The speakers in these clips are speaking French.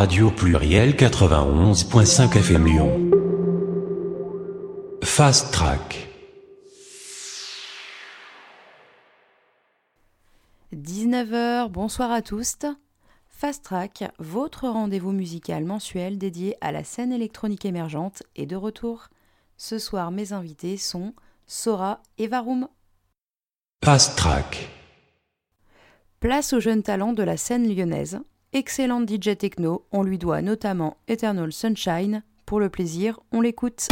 Radio Pluriel 91.5 FM Lyon. Fast Track. 19h, bonsoir à tous. Fast Track, votre rendez-vous musical mensuel dédié à la scène électronique émergente, est de retour. Ce soir, mes invités sont Sora et Varum. Fast Track. Place aux jeunes talents de la scène lyonnaise. Excellente DJ techno, on lui doit notamment Eternal Sunshine. Pour le plaisir, on l'écoute.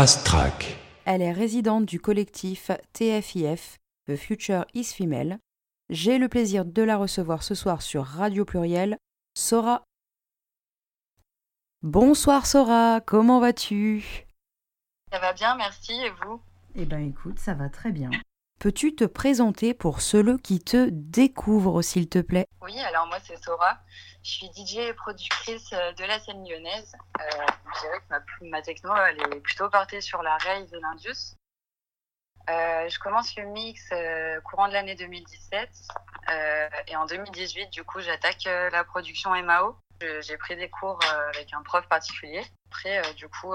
Fast Track. Elle est résidente du collectif TFIF, The Future is Female. J'ai le plaisir de la recevoir ce soir sur Radio Pluriel, Sora. Bonsoir Sora, comment vas-tu? Ça va bien, merci, et vous? Eh ben écoute, ça va très bien. Peux-tu te présenter pour ceux qui te découvrent, s'il te plaît? Oui, alors moi c'est Sora. Je suis DJ et productrice euh, de la scène lyonnaise. Euh, je dirais que ma, techno, elle est plutôt portée sur la rave et l'indus. Euh, je commence le mix courant de l'année 2017 et en 2018, du coup, j'attaque la production MAO. J'ai pris des cours avec un prof particulier. Après, du coup,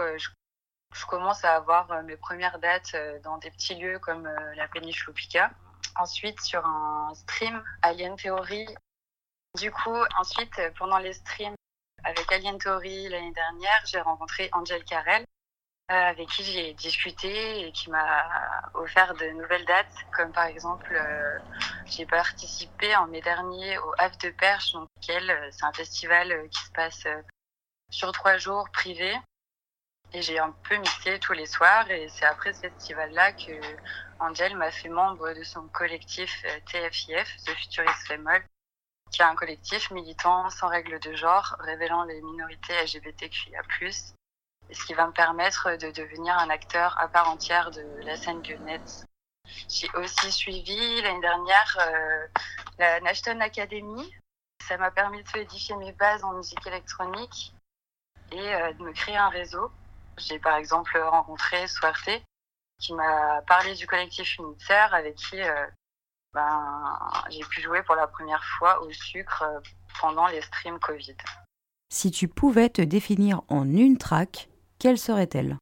je commence à avoir euh, mes premières dates euh, dans des petits lieux comme euh, la péniche Lupica. Ensuite, sur un stream Alien Theory. Du coup, ensuite, pendant les streams avec Alien Theory l'année dernière, j'ai rencontré Angel Carrel, avec qui j'ai discuté et qui m'a offert de nouvelles dates, comme par exemple, j'ai participé en mai dernier au Havre de Perche, donc c'est un festival qui se passe sur trois jours privé et j'ai un peu mixé tous les soirs. Et c'est après ce festival-là que Angel m'a fait membre de son collectif euh, TFIF, The Futurist Female, qui est un collectif militant sans règles de genre, révélant les minorités LGBTQIA+, ce qui va me permettre de devenir un acteur à part entière de la scène lyonnaise. J'ai aussi suivi l'année dernière euh, la Nashton Academy. Ça m'a permis de solidifier mes bases en musique électronique et euh, de me créer un réseau j'ai par exemple rencontré Swarte qui m'a parlé du collectif Unitaire avec qui euh, ben, j'ai pu jouer pour la première fois au sucre euh, pendant les streams Covid. Si tu pouvais te définir en une track, quelle serait-elle?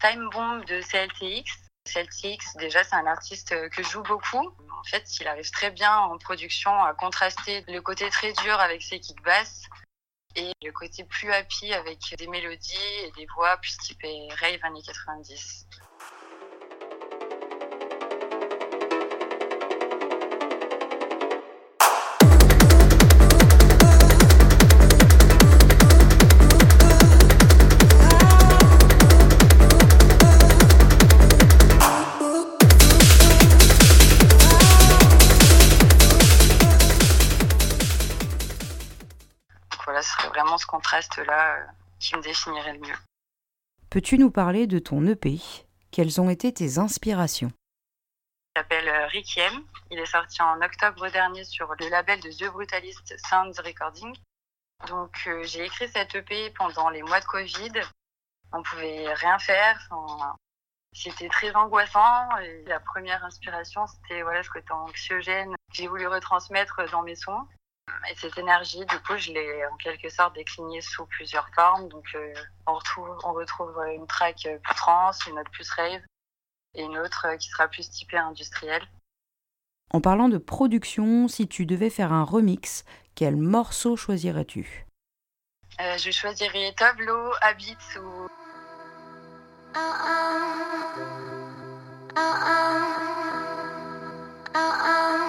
Time Bomb de CLTX. CLTX, déjà, c'est un artiste que je joue beaucoup. En fait, il arrive très bien en production à contraster le côté très dur avec ses kicks basses et le côté plus happy avec des mélodies et des voix plus typées rave années 90. Ce contraste-là euh, qui me définirait le mieux. Peux-tu nous parler de ton EP Quelles ont été tes inspirations? Il s'appelle euh, Rickiem. Il est sorti en octobre dernier sur le label de The Brutalist Sounds Recording. Donc euh, j'ai écrit cet EP pendant les mois de Covid. On pouvait rien faire. c'était très angoissant. Et la première inspiration, c'était voilà ce côté anxiogène que j'ai voulu retransmettre dans mes sons. Et cette énergie, du coup, je l'ai en quelque sorte déclinée sous plusieurs formes. Donc, euh, on, retrouve, on retrouve une track plus trance, une autre plus rave, et une autre qui sera plus typée industrielle. En parlant de production, si tu devais faire un remix, quel morceau choisirais-tu? Euh, Je choisirais Tableau, Habits ou. Bass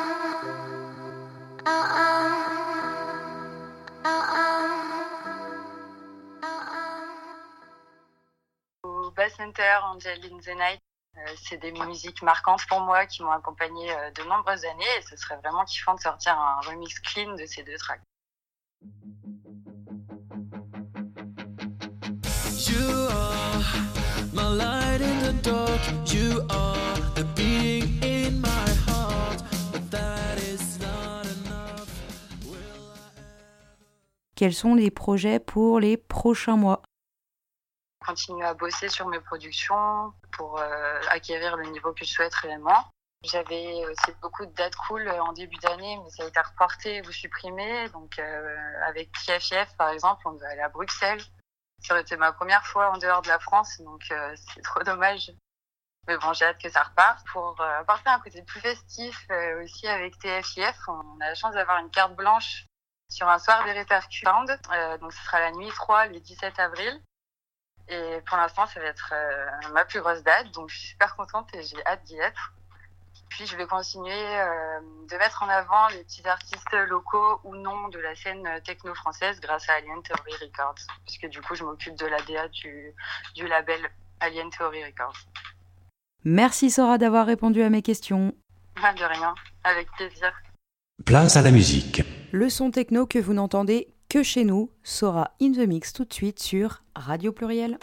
Center, Angel in the Night. Euh, c'est des musiques marquantes pour moi qui m'ont accompagné euh, de nombreuses années et ce serait vraiment kiffant de sortir un remix clean de ces deux tracks. You are my light in the dark. You are the beating in my heart. But that is not enough. Quels sont les projets pour les prochains mois? Continuer à bosser sur mes productions pour euh, acquérir le niveau que je souhaite réellement. J'avais aussi beaucoup de dates cool en début d'année, mais ça a été reporté ou supprimé. Donc, euh, avec TFF, par exemple, on devait aller à Bruxelles. Ça aurait été ma première fois en dehors de la France, donc euh, c'est trop dommage. Mais bon, j'ai hâte que ça reparte. Pour apporter un côté plus festif aussi avec TFIF, on a la chance d'avoir une carte blanche sur un soir des répercussions. donc, ce sera la nuit 3, le 17 avril. Et pour l'instant, ça va être euh, ma plus grosse date, donc je suis super contente et j'ai hâte d'y être. Puis je vais continuer euh, de mettre en avant les petits artistes locaux ou non de la scène techno française grâce à Alien Theory Records, puisque du coup je m'occupe de la DA du, du label Alien Theory Records. Merci Sora d'avoir répondu à mes questions. De rien, avec plaisir. Place à la musique. Le son techno que vous n'entendez que chez nous sera in the mix tout de suite sur Radio Pluriel.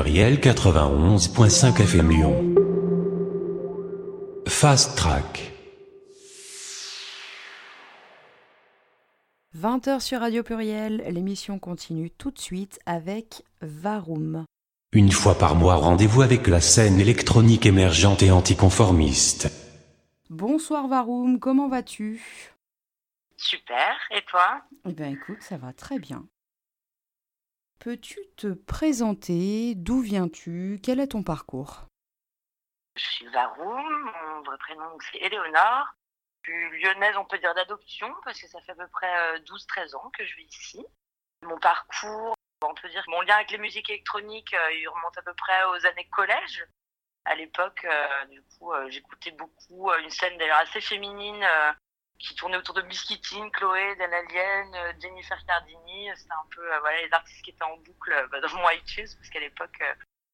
Pluriel 91.5 FM Lyon. Fast Track. 20h sur Radio Pluriel, l'émission continue tout de suite avec Varum. Une fois par mois, rendez-vous avec la scène électronique émergente et anticonformiste. Bonsoir Varum, comment vas-tu? Super, et toi? Eh bien écoute, ça va très bien. Peux-tu te présenter? D'où viens-tu? Quel est ton parcours? Je suis Varoum, mon vrai prénom c'est Éléonore. Je suis lyonnaise, on peut dire d'adoption, parce que ça fait à peu près 12-13 ans que je vis ici. Mon parcours, on peut dire mon lien avec les musiques électroniques, euh, il remonte à peu près aux années collège. À l'époque, euh, du coup, euh, j'écoutais beaucoup une scène d'ailleurs assez féminine qui tournait autour de Biscuitine, Chloé, Dan Alien, euh, Jennifer Cardini. C'était un peu euh, voilà, les artistes qui étaient en boucle euh, bah, dans mon iTunes, parce qu'à l'époque,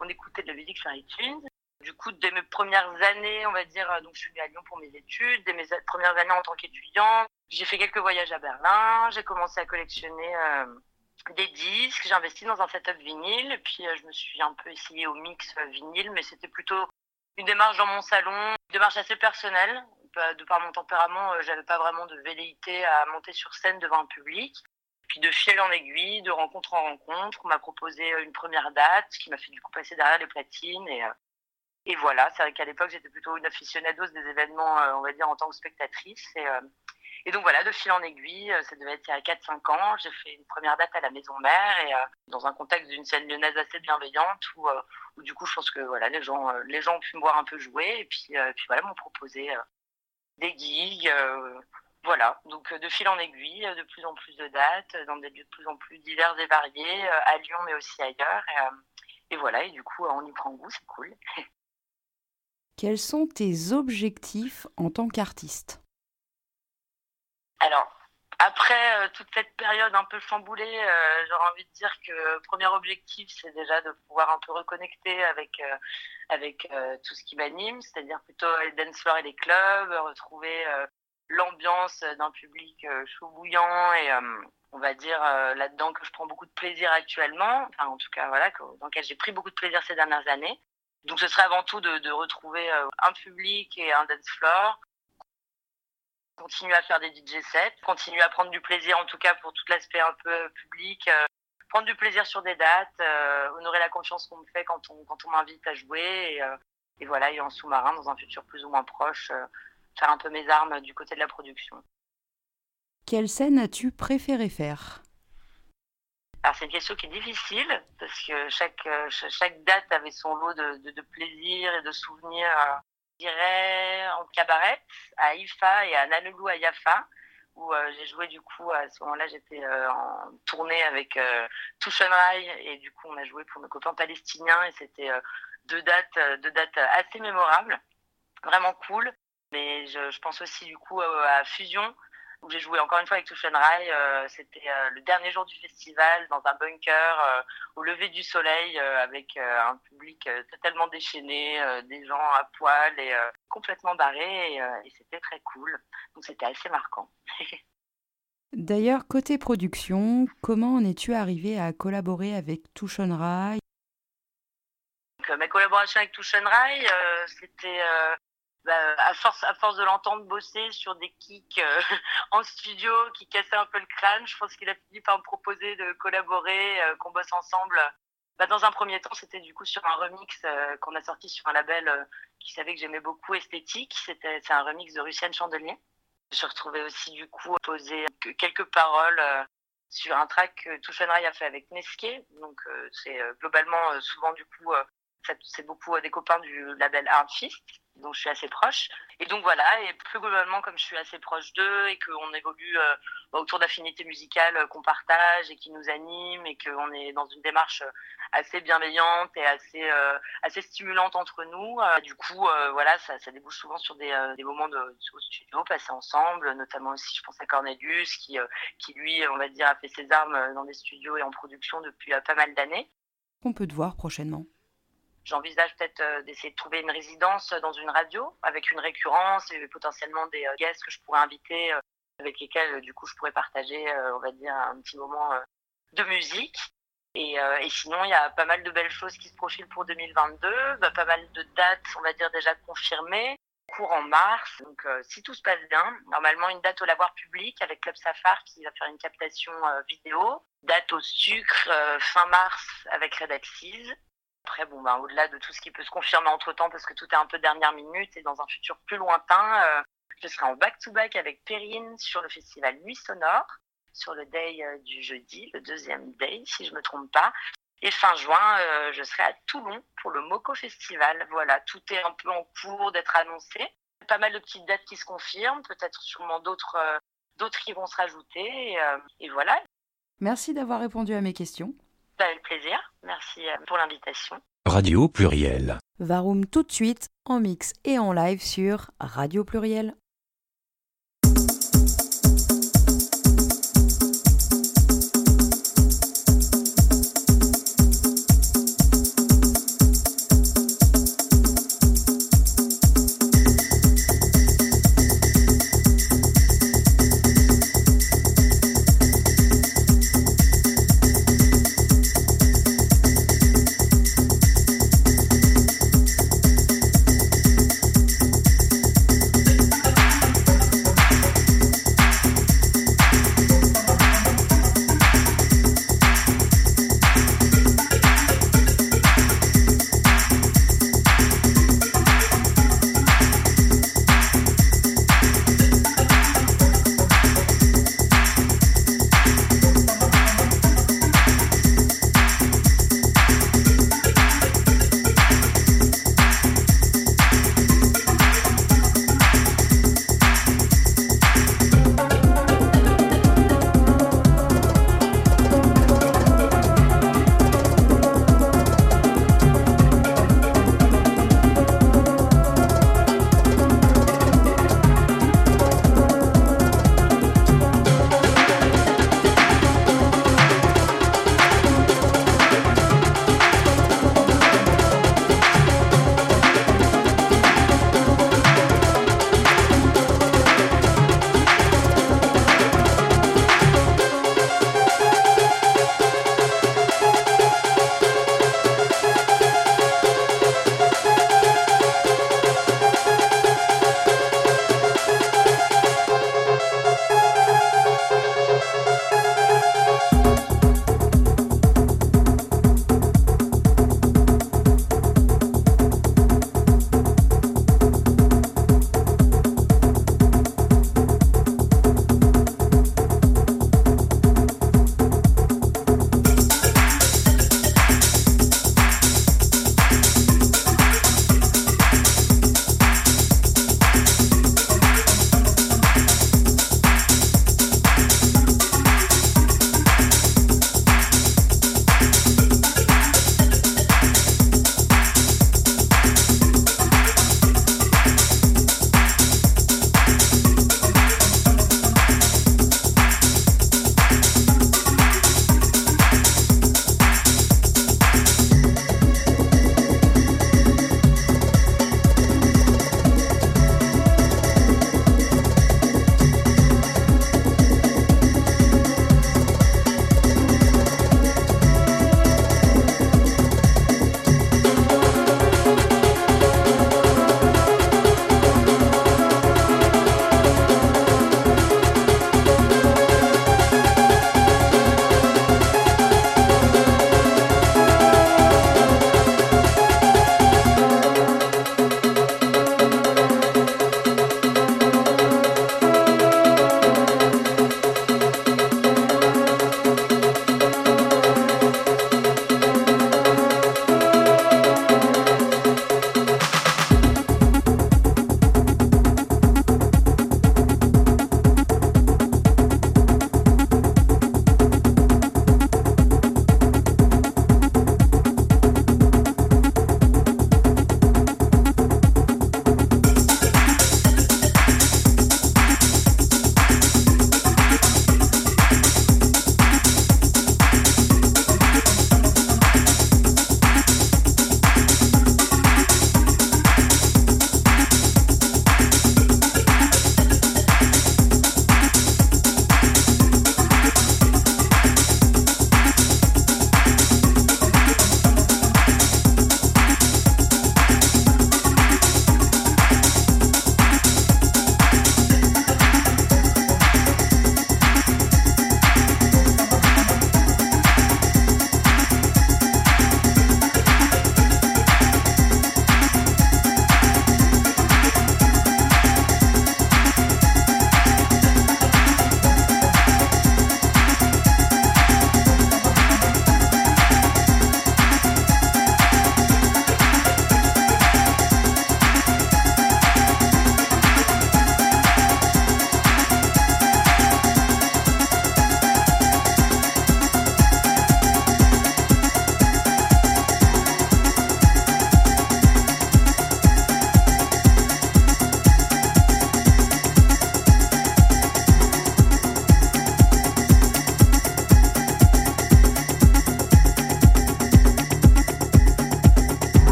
on écoutait de la musique sur iTunes. Du coup, dès mes premières années, on va dire, donc je suis venue à Lyon pour mes études, dès mes premières années en tant qu'étudiante, j'ai fait quelques voyages à Berlin, j'ai commencé à collectionner des disques, j'ai investi dans un setup vinyle, puis je me suis un peu essayée au mix vinyle, mais c'était plutôt une démarche dans mon salon, une démarche assez personnelle, de par mon tempérament, euh, j'avais pas vraiment de velléité à monter sur scène devant un public. Puis de fil en aiguille, de rencontre en rencontre, on m'a proposé euh, une première date qui m'a fait du coup passer derrière les platines et euh, et voilà, c'est vrai qu'à l'époque j'étais plutôt une aficionados des événements, on va dire en tant que spectatrice et et donc voilà, de fil en aiguille, ça devait être il y a 4-5 ans, j'ai fait une première date à la Maison Mère et dans un contexte d'une scène lyonnaise assez bienveillante où, où, du coup je pense que voilà les gens les gens ont pu me voir un peu jouer et puis puis voilà m'ont proposé des gigs. Euh, voilà, donc euh, de fil en aiguille, euh, de plus en plus de dates, dans des lieux de plus en plus divers et variés, à Lyon mais aussi ailleurs. Et, voilà, et du coup, on y prend goût, c'est cool. Quels sont tes objectifs en tant qu'artiste? Alors, après toute cette période un peu chamboulée, j'aurais envie de dire que premier objectif, c'est déjà de pouvoir un peu reconnecter avec avec euh, tout ce qui m'anime, c'est-à-dire plutôt les dance floors et les clubs, retrouver euh, l'ambiance d'un public euh, chaud bouillant et on va dire là-dedans que je prends beaucoup de plaisir actuellement, enfin en tout cas voilà, dans lequel j'ai pris beaucoup de plaisir ces dernières années. Donc ce serait avant tout de, de retrouver un public et un dance floor, continuer à faire des DJ sets, continuer à prendre du plaisir en tout cas pour tout l'aspect un peu public, prendre du plaisir sur des dates, euh, honorer la confiance qu'on me fait quand on, quand on m'invite à jouer et, euh, et, voilà, et en sous-marin, dans un futur plus ou moins proche, euh, faire un peu mes armes du côté de la production. Quelle scène as-tu préféré faire? Alors c'est une question qui est difficile parce que chaque, chaque date avait son lot de, de, plaisir et de souvenirs. Dirais en cabaret à IFA et à Nalelou à Yafa où euh, j'ai joué du coup à ce moment-là j'étais euh, en tournée avec euh, Rai et du coup on a joué pour nos copains palestiniens et c'était deux dates deux dates assez mémorables. Vraiment cool. Mais je pense aussi du coup à Fusion où j'ai joué encore une fois avec Touchen Rai. Euh, c'était euh, le dernier jour du festival dans un bunker euh, au lever du soleil avec un public totalement déchaîné, des gens à poil et complètement barrés et, et c'était très cool. Donc c'était assez marquant. D'ailleurs, côté production, comment en es-tu arrivé à collaborer avec Touchen Rai? Ma collaboration avec Touchen Rai, c'était bah, à force à force de l'entendre bosser sur des kicks euh, en studio qui cassaient un peu le crâne, je pense qu'il a fini par me proposer de collaborer, euh, qu'on bosse ensemble. Bah, dans un premier temps, c'était du coup sur un remix euh, qu'on a sorti sur un label qui savait que j'aimais beaucoup, Esthétique. C'était c'est un remix de Lucienne Chandelier. Je retrouvée aussi du coup à poser quelques paroles sur un track que Touchenray a fait avec Nesquet. Donc c'est globalement souvent du coup c'est beaucoup des copains du label Artfist dont je suis assez proche. Et donc voilà, et plus globalement, comme je suis assez proche d'eux et qu'on évolue euh, autour d'affinités musicales euh, qu'on partage et qui nous animent et qu'on est dans une démarche euh, assez bienveillante et assez assez stimulante entre nous, du coup, voilà, ça, débouche souvent sur des, des moments de, au studio passés ensemble, notamment aussi, je pense à Cornelius, qui, qui lui, on va dire, a fait ses armes dans des studios et en production depuis pas mal d'années. On peut te voir prochainement J'envisage peut-être euh, d'essayer de trouver une résidence dans une radio avec une récurrence et potentiellement des euh, guests que je pourrais inviter euh, avec lesquels du coup je pourrais partager, on va dire, un petit moment de musique. Et, euh, sinon, il y a pas mal de belles choses qui se profilent pour 2022, bah, pas mal de dates, on va dire déjà confirmées, cours en mars. Donc, euh, si tout se passe bien, normalement une date au lavoir public avec Club Safar qui va faire une captation euh, vidéo, date au sucre fin mars avec Red Axis. Après, bon, bah, au-delà de tout ce qui peut se confirmer entre temps, parce que tout est un peu dernière minute et dans un futur plus lointain, je serai en back-to-back avec Perrine sur le festival Nuit Sonore sur le day euh, du jeudi, le deuxième day, si je me trompe pas. Et fin juin, euh, je serai à Toulon pour le Moco Festival. Voilà, tout est un peu en cours d'être annoncé. Pas mal de petites dates qui se confirment, peut-être sûrement d'autres euh, d'autres qui vont se rajouter. Et, voilà. Merci d'avoir répondu à mes questions. Bah, avec plaisir. Merci pour l'invitation. Radio Pluriel. Varum tout de suite en mix et en live sur Radio Pluriel.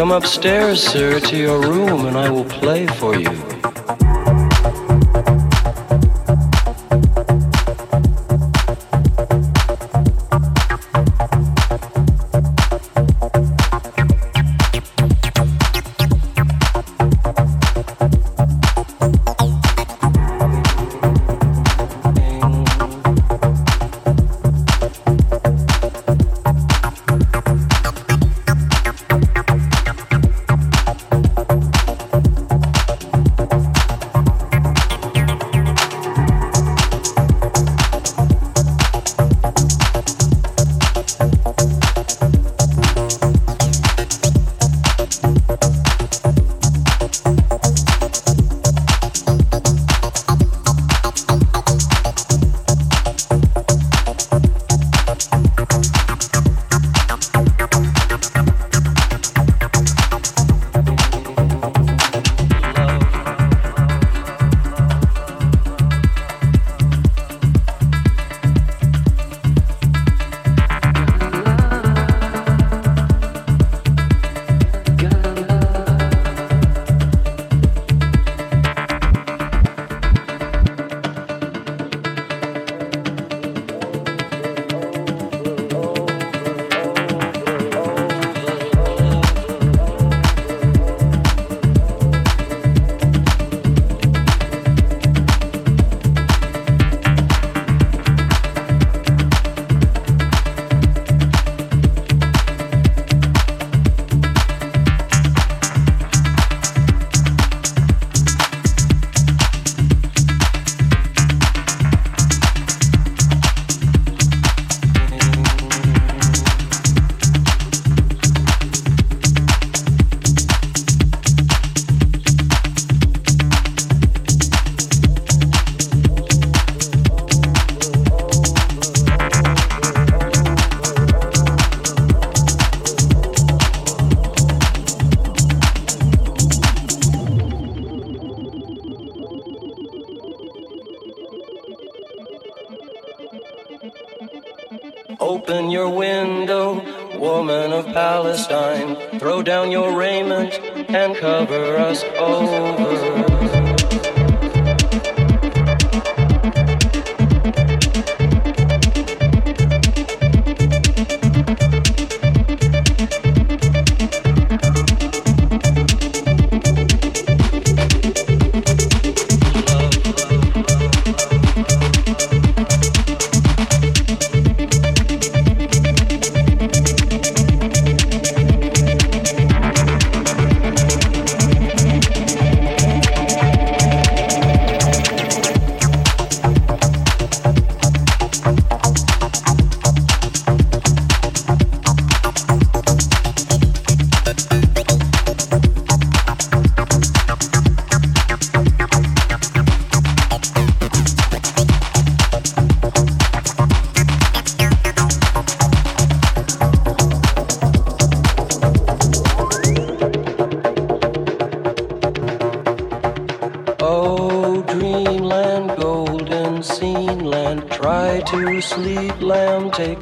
Come upstairs, sir, to your room and I will play for you.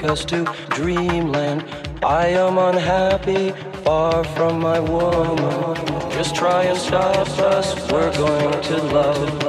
Us to dreamland. I am unhappy, far from my woman. Just try and stop us, we're going to love.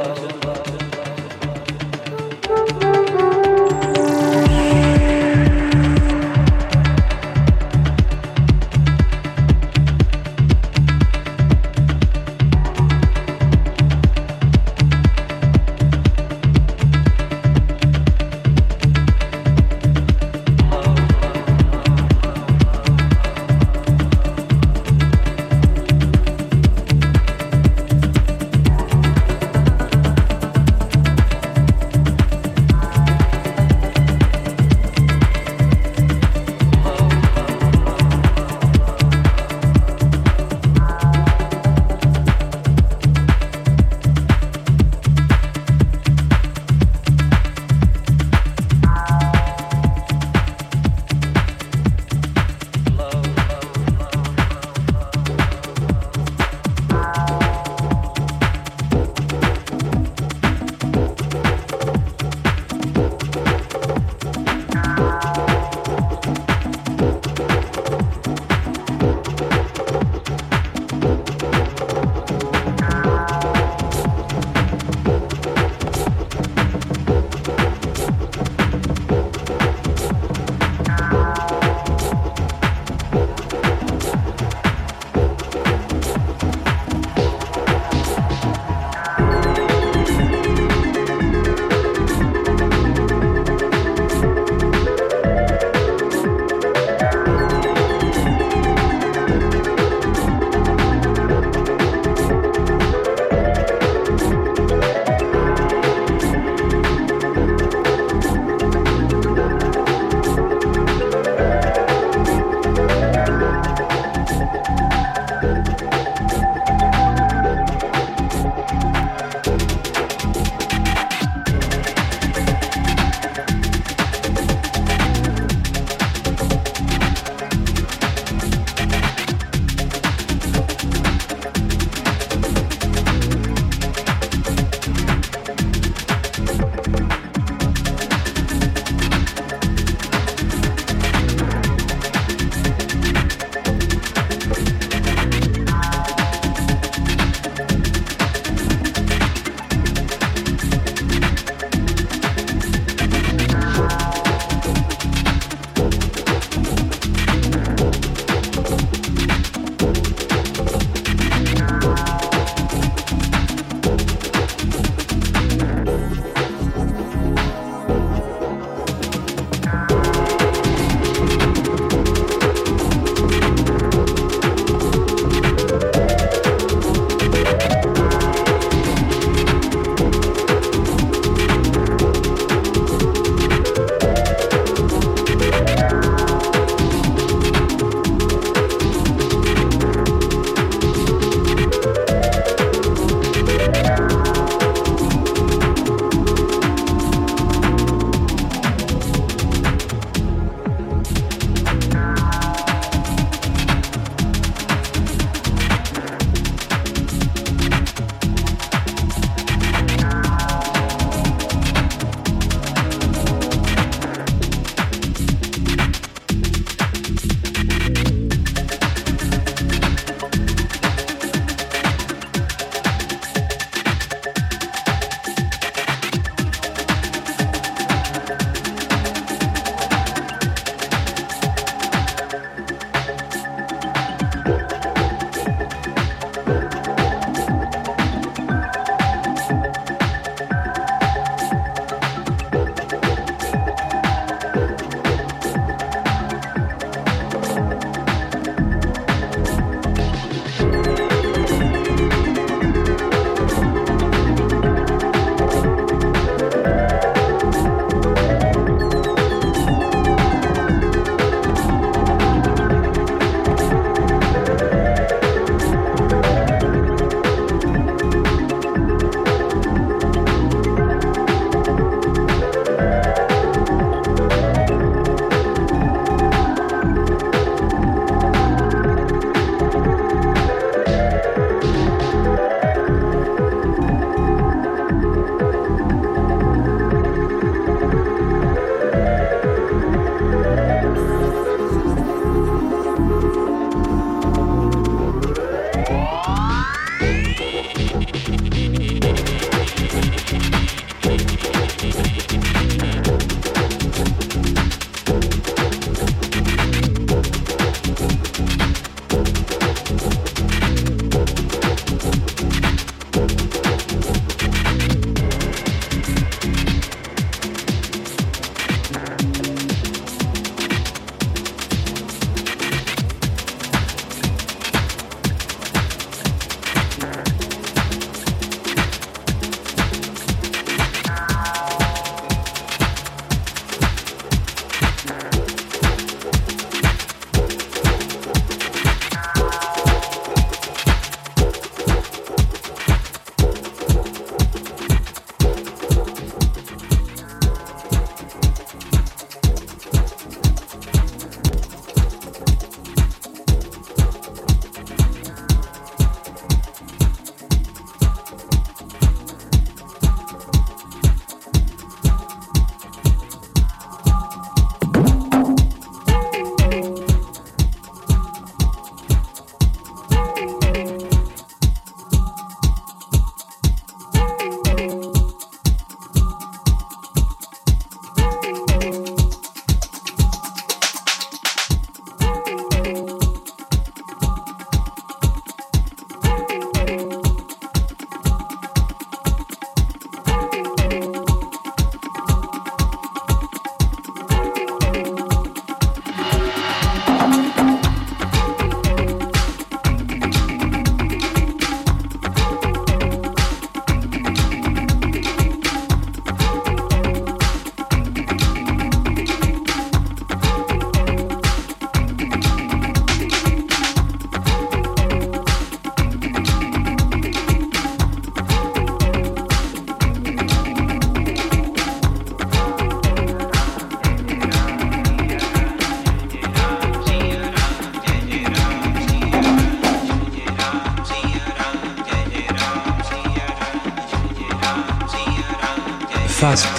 Fast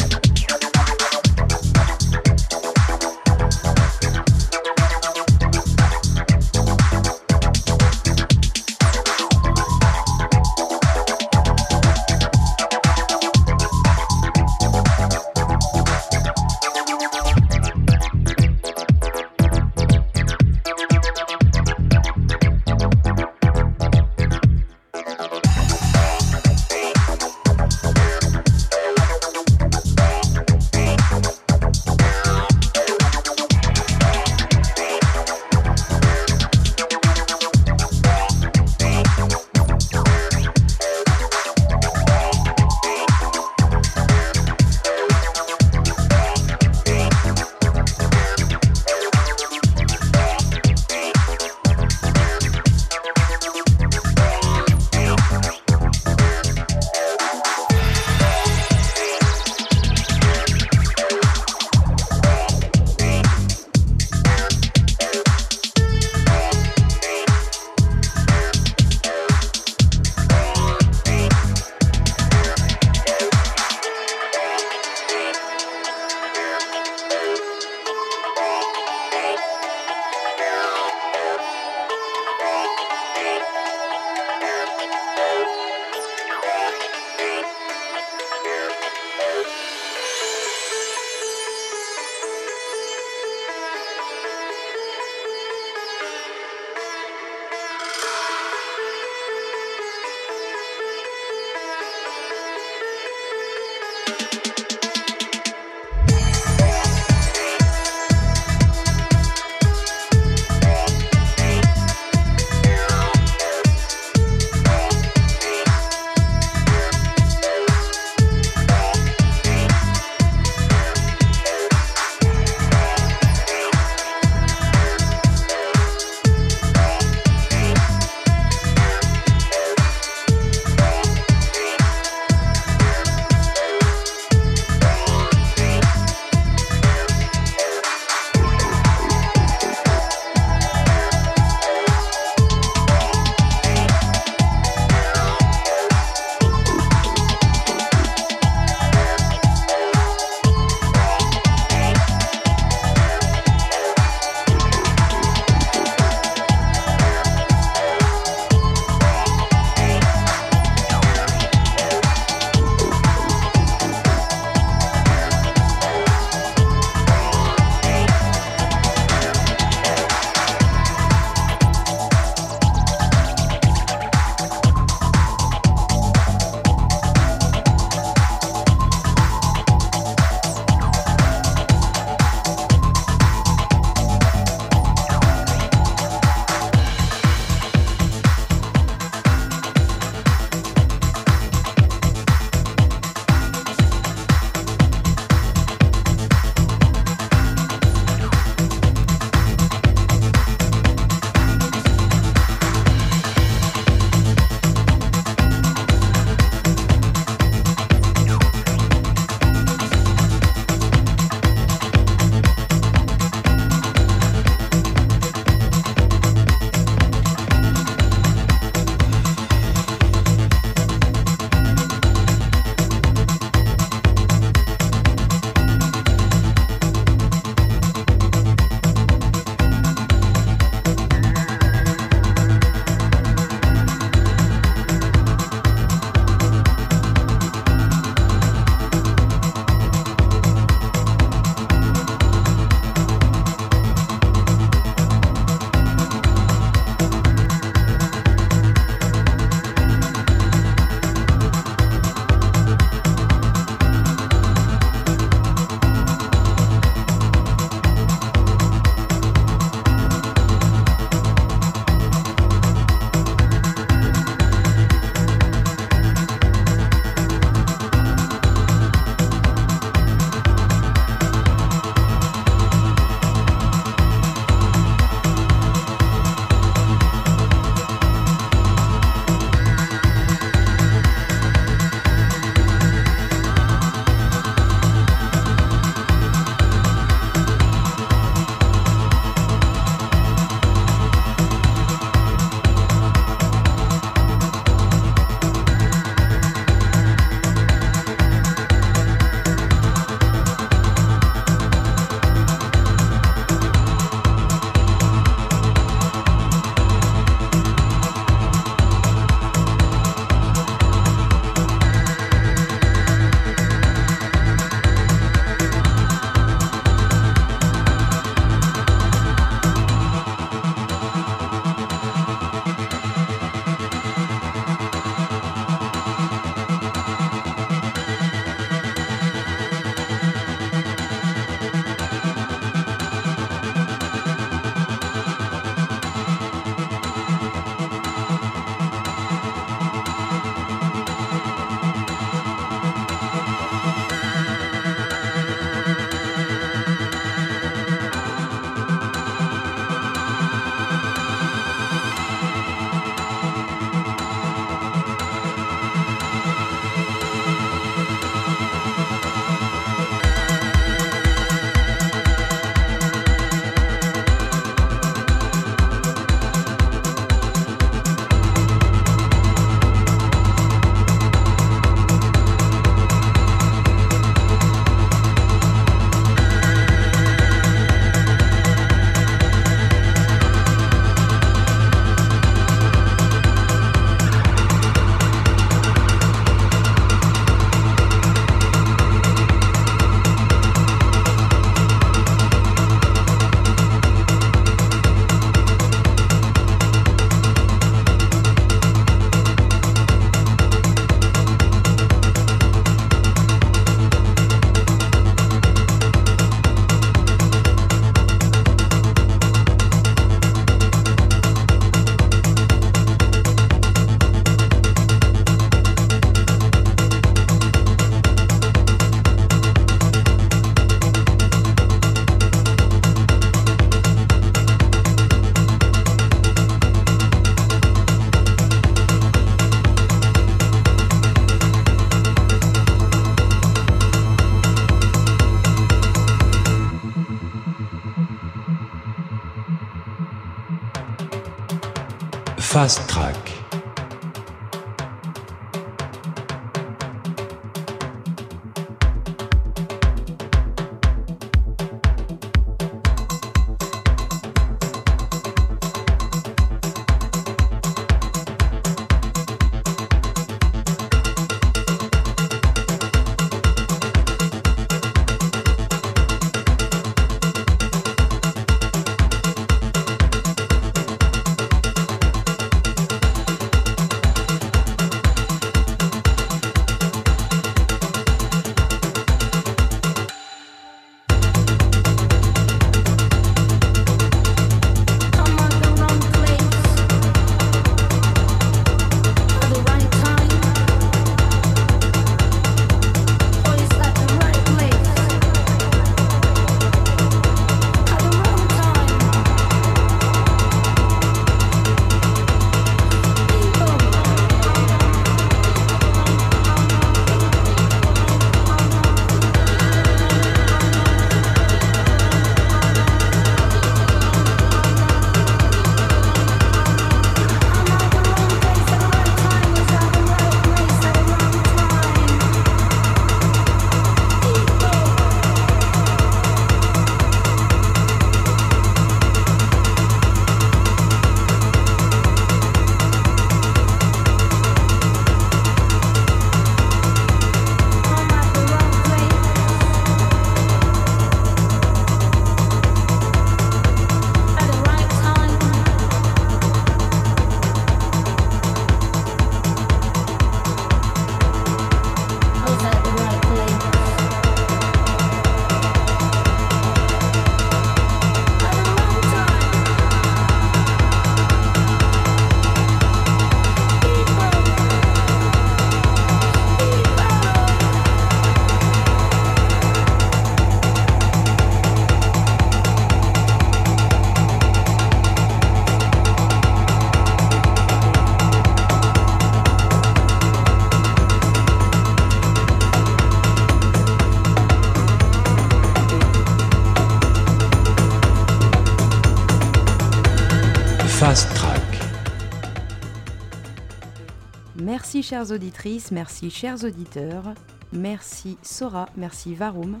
chères auditrices, merci chers auditeurs, merci Sora, merci Varum.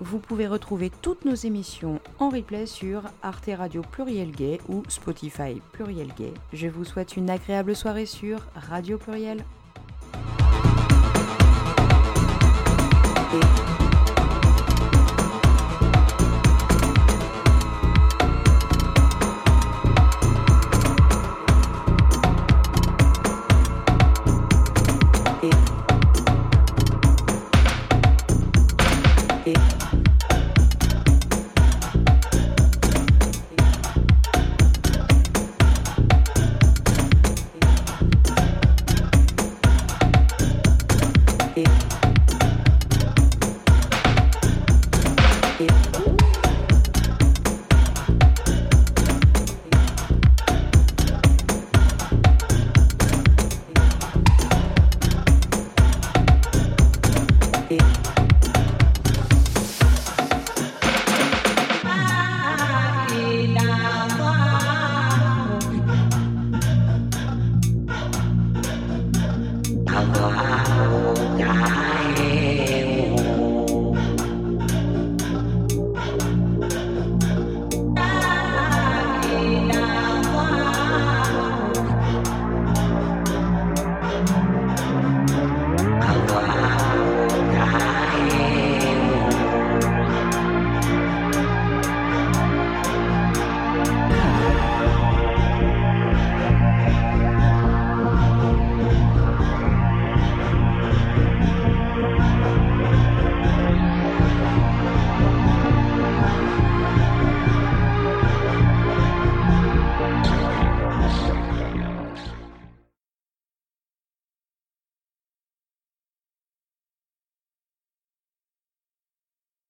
Vous pouvez retrouver toutes nos émissions en replay sur Arte Radio Pluriel Gay ou Spotify Pluriel Gay. Je vous souhaite une agréable soirée sur Radio Pluriel.